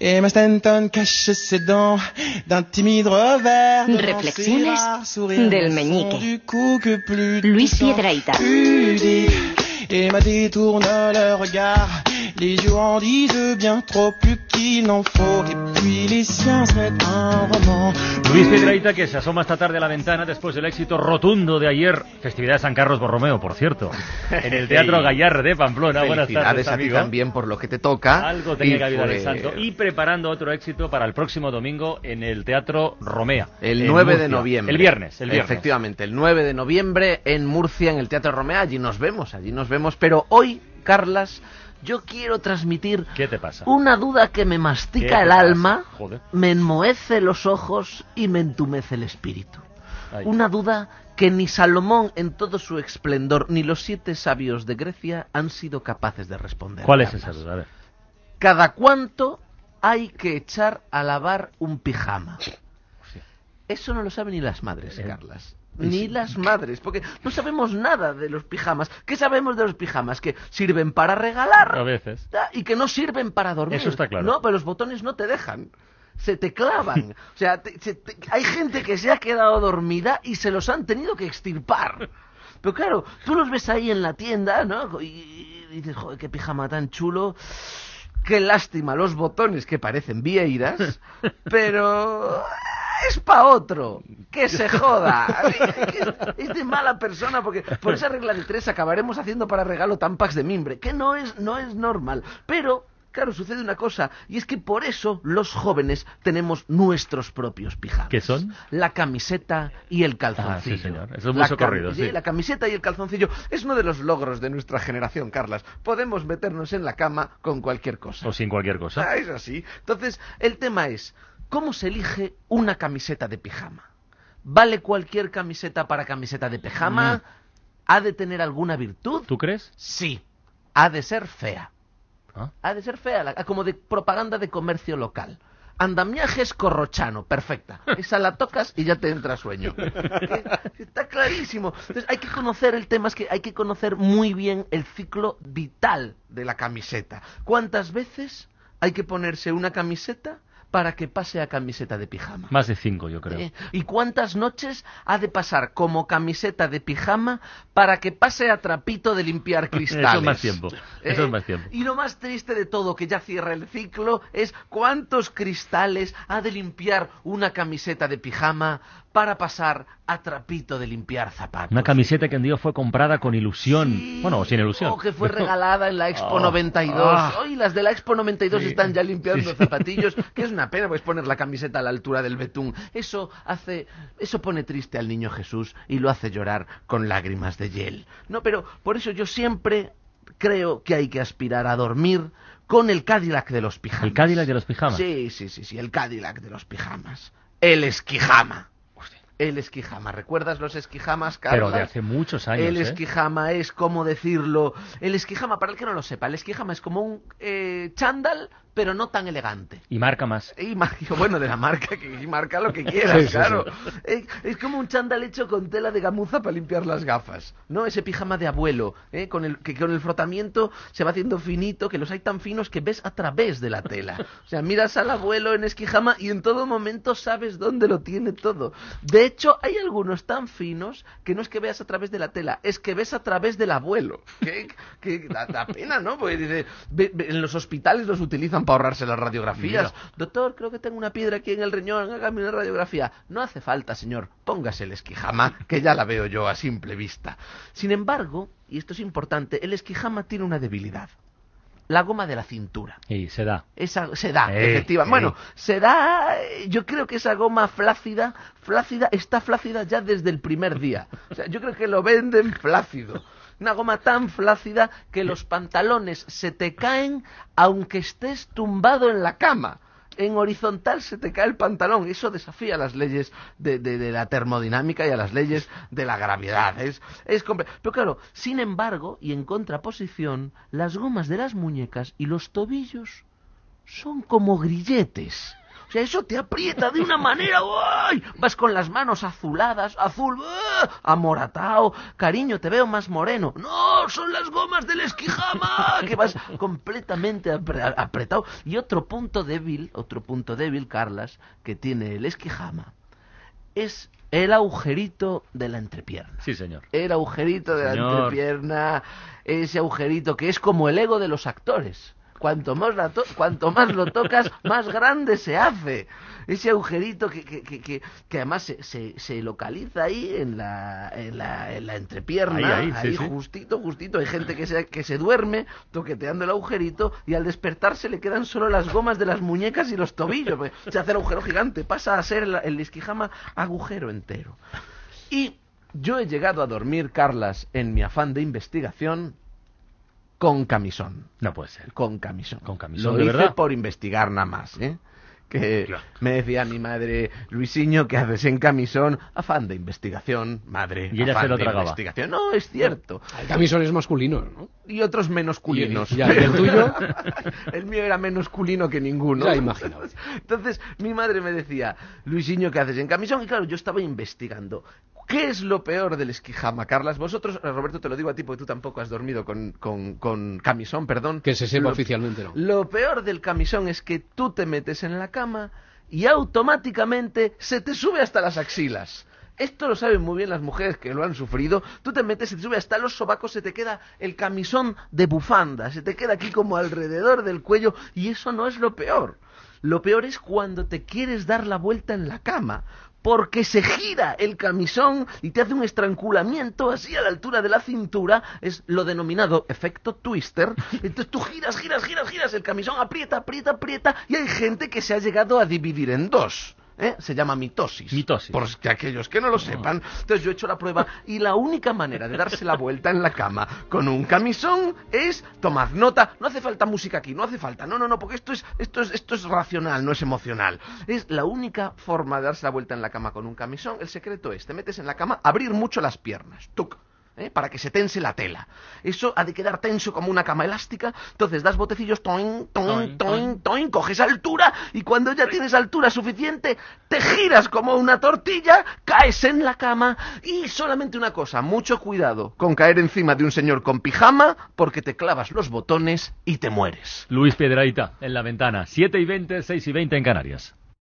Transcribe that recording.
Emma Stanton cache ses dents d'un timide revers. Reflexiones del meñique. Du coup que plus Luis. Pudique. Emma détourne le regard. Les yeux en disent bien trop plus qu'il n'en faut. Et puis les siens se mettent un roman. Luis Piedrahita que se asoma esta tarde a la ventana después del éxito rotundo de ayer, festividad de San Carlos Borromeo, por cierto, en el Teatro. Gallar de Pamplona. Buenas tardes, a ti también por lo que te toca. Algo tenía Y que el fue santo. Y preparando otro éxito para el próximo domingo en el Teatro Romea. El en 9 de noviembre. El viernes, el viernes. Efectivamente, el 9 de noviembre en Murcia, en el Teatro Romea. Allí nos vemos, allí nos vemos. Pero hoy, Carlas, yo quiero transmitir ¿Qué te pasa? una duda que me ¿Qué mastica el alma, me enmohece los ojos y me entumece el espíritu. Ay. Una duda que ni Salomón en todo su esplendor, ni los siete sabios de Grecia han sido capaces de responder. ¿Cuál es esa duda? A ver. ¿Cada cuánto hay que echar a lavar un pijama? Eso no lo saben ni las madres, Eh, Carlas. Ni las madres, porque no sabemos nada de los pijamas. ¿Qué sabemos de los pijamas? Que sirven para regalar A veces. y que no sirven para dormir. Eso está claro. No, pero los botones no te dejan. Se te clavan. o sea, te- se te- hay gente que se ha quedado dormida y se los han tenido que extirpar. Pero claro, tú los ves ahí en la tienda, ¿no? Y, y dices, joder, qué pijama tan chulo. Qué lástima los botones que parecen vieiras, pero es pa' otro. Que se joda. Es de mala persona porque por esa regla de tres acabaremos haciendo para regalo tampax de mimbre, que no es, no es normal. Pero, claro, sucede una cosa, y es que por eso los jóvenes tenemos nuestros propios pijamas. ¿Qué son? La camiseta y el calzoncillo. Ah, sí, señor. Eso es muy La socorrido, sí. La camiseta y el calzoncillo es uno de los logros de nuestra generación, Carlas. Podemos meternos en la cama con cualquier cosa. O sin cualquier cosa. Ah, es así. Entonces, el tema es, ¿cómo se elige una camiseta de pijama? ¿Vale cualquier camiseta para camiseta de pijama? Mm. ¿Ha de tener alguna virtud? ¿Tú crees? Sí. Ha de ser fea. Ah. Ha de ser fea, como de propaganda de comercio local. Andamiajes corrochano, perfecta. Esa la tocas y ya te entra sueño. Está clarísimo. Entonces hay que conocer el tema, es que hay que conocer muy bien el ciclo vital de la camiseta. ¿Cuántas veces hay que ponerse una camiseta para que pase a camiseta de pijama? Más de cinco, yo creo. Eh, ¿Y cuántas noches ha de pasar como camiseta de pijama para que pase a trapito de limpiar cristales? Eso es más tiempo, eso es más tiempo. Y lo más triste de todo, que ya cierra el ciclo, es cuántos cristales ha de limpiar una camiseta de pijama para pasar a trapito de limpiar zapatos. Una camiseta que un día fue comprada con ilusión. Sí, Bueno, sin ilusión. O que fue regalada en la Expo Ah, 92. ah. Hoy las de la Expo 92 Sí, están ya limpiando sí, sí. zapatillos, que es una pena, pues poner la camiseta a la altura del betún. Eso hace, eso pone triste al niño Jesús y lo hace llorar con lágrimas de hiel. No, pero por eso yo siempre creo que hay que aspirar a dormir con el Cadillac de los pijamas. ¿El Cadillac de los pijamas? Sí, sí, sí, sí, el Cadillac de los pijamas. El esquijama. El esquijama. ¿Recuerdas los esquijamas, Carlos? Pero de hace muchos años, El ¿eh? esquijama es, ¿cómo decirlo? El esquijama, para el que no lo sepa, el esquijama es como un eh, chándal, pero no tan elegante. Y marca más. Y bueno, de la marca, que marca lo que quieras, Sí, claro. sí. Es como un chándal hecho con tela de gamuza para limpiar las gafas, ¿no? Ese pijama de abuelo, ¿eh? con el, que con el frotamiento se va haciendo finito, que los hay tan finos que ves a través de la tela. O sea, miras al abuelo en esquijama y en todo momento sabes dónde lo tiene todo. De hecho, hay algunos tan finos que no es que veas a través de la tela, es que ves a través del abuelo. Que, que da, da pena, ¿no? Porque dice, ve- ve- en los hospitales los utilizan para ahorrarse las radiografías. Mira. Doctor, creo que tengo una piedra aquí en el riñón, hágame una radiografía. No hace falta, señor, póngase el esquijama, que ya la veo yo a simple vista. Sin embargo, y esto es importante, el esquijama tiene una debilidad. La goma de la cintura. Y se da. Esa se da, Eh, efectiva. eh. Bueno, se da. Yo creo que esa goma flácida, flácida, está flácida ya desde el primer día. O sea, yo creo que lo venden flácido. Una goma tan flácida que los pantalones se te caen aunque estés tumbado en la cama. En horizontal se te cae el pantalón. Eso desafía las leyes de, la termodinámica y a las leyes de la gravedad. Es, es Pero claro, sin embargo, y en contraposición, las gomas de las muñecas y los tobillos son como grilletes. O sea, eso te aprieta de una manera, ¡ay! Vas con las manos azuladas, azul, ¡ah! amoratao, cariño, te veo más moreno. No, son las gomas del esquijama, que vas completamente apre- apretado. Y otro punto débil, otro punto débil, Carlas, que tiene el esquijama, es el agujerito de la entrepierna Sí, señor. el agujerito de la entrepierna, ese agujerito que es como el ego de los actores. Cuanto más, la to- cuanto más lo tocas, más grande se hace. Ese agujerito que, que, que, que, que además se, se, se localiza ahí en la, en la, en la entrepierna, Ahí, ahí, sí, sí. justito, justito. Hay gente que se, que se duerme toqueteando el agujerito y al despertarse le quedan solo las gomas de las muñecas y los tobillos. Se hace el agujero gigante, pasa a ser el, el esquijama agujero entero. Y yo he llegado a dormir, Carlas, en mi afán de investigación, con camisón. No puede ser. Con camisón. ¿Con camisón, Lo de hice verdad? por investigar nada más, ¿eh? Que Claro. me decía mi madre, Luisinho, ¿qué haces en camisón? Afán de investigación, madre. Y ella afán se lo de tragaba. investigación. No, es cierto. Hay camisones masculinos, ¿no? Y otros menos culinos. Y- ya, ¿y el tuyo? el mío era menos culino que ninguno. Ya imaginaba. Entonces, mi madre me decía, Luisinho, ¿qué haces en camisón? Y claro, yo estaba investigando. ¿Qué es lo peor del esquijama, Carlas? Vosotros, eh, Roberto, te lo digo a ti porque tú tampoco has dormido con, con, con camisón, perdón. Que se sepa Lo- oficialmente, no. Lo peor del camisón es que tú te metes en la cama y automáticamente se te sube hasta las axilas. Esto lo saben muy bien las mujeres que lo han sufrido. Tú te metes, se te sube hasta los sobacos, se te queda el camisón de bufanda, se te queda aquí como alrededor del cuello y eso no es lo peor. Lo peor es cuando te quieres dar la vuelta en la cama porque se gira el camisón y te hace un estrangulamiento así a la altura de la cintura, es lo denominado efecto twister. Entonces tú giras, giras, giras, giras, el camisón aprieta, aprieta, aprieta y hay gente que se ha llegado a dividir en dos. ¿Eh? Se llama mitosis. Mitosis. Por que aquellos que no lo sepan. Entonces yo he hecho la prueba y la única manera de darse la vuelta en la cama con un camisón es tomad nota. No hace falta música aquí, no hace falta. No, no, no, porque esto es, esto es, esto es racional, no es emocional. Es la única forma de darse la vuelta en la cama con un camisón. El secreto es, te metes en la cama, abrir mucho las piernas. Tuc. ¿Eh? para que se tense la tela. Eso ha de quedar tenso como una cama elástica. Entonces das botecillos, toin, toin, Toin, toin, coges altura y cuando ya tienes altura suficiente, te giras como una tortilla, caes en la cama y solamente una cosa, mucho cuidado con caer encima de un señor con pijama porque te clavas los botones y te mueres. Luis Piedraita, en la ventana. 7 y 20, 6 y 20 en Canarias.